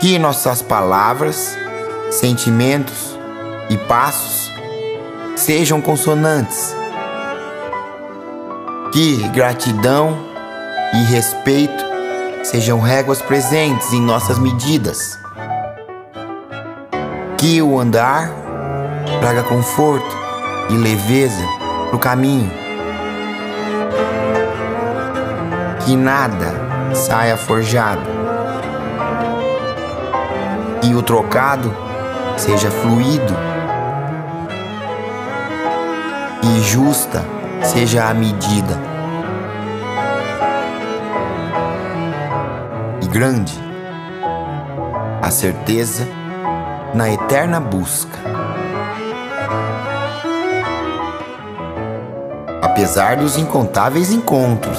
Que nossas palavras, sentimentos e passos sejam consonantes. Que gratidão e respeito sejam réguas presentes em nossas medidas. Que o andar traga conforto e leveza para o caminho. Que nada saia forjado. Que o trocado seja fluido. E justa seja a medida. E grande a certeza na eterna busca. Apesar dos incontáveis encontros,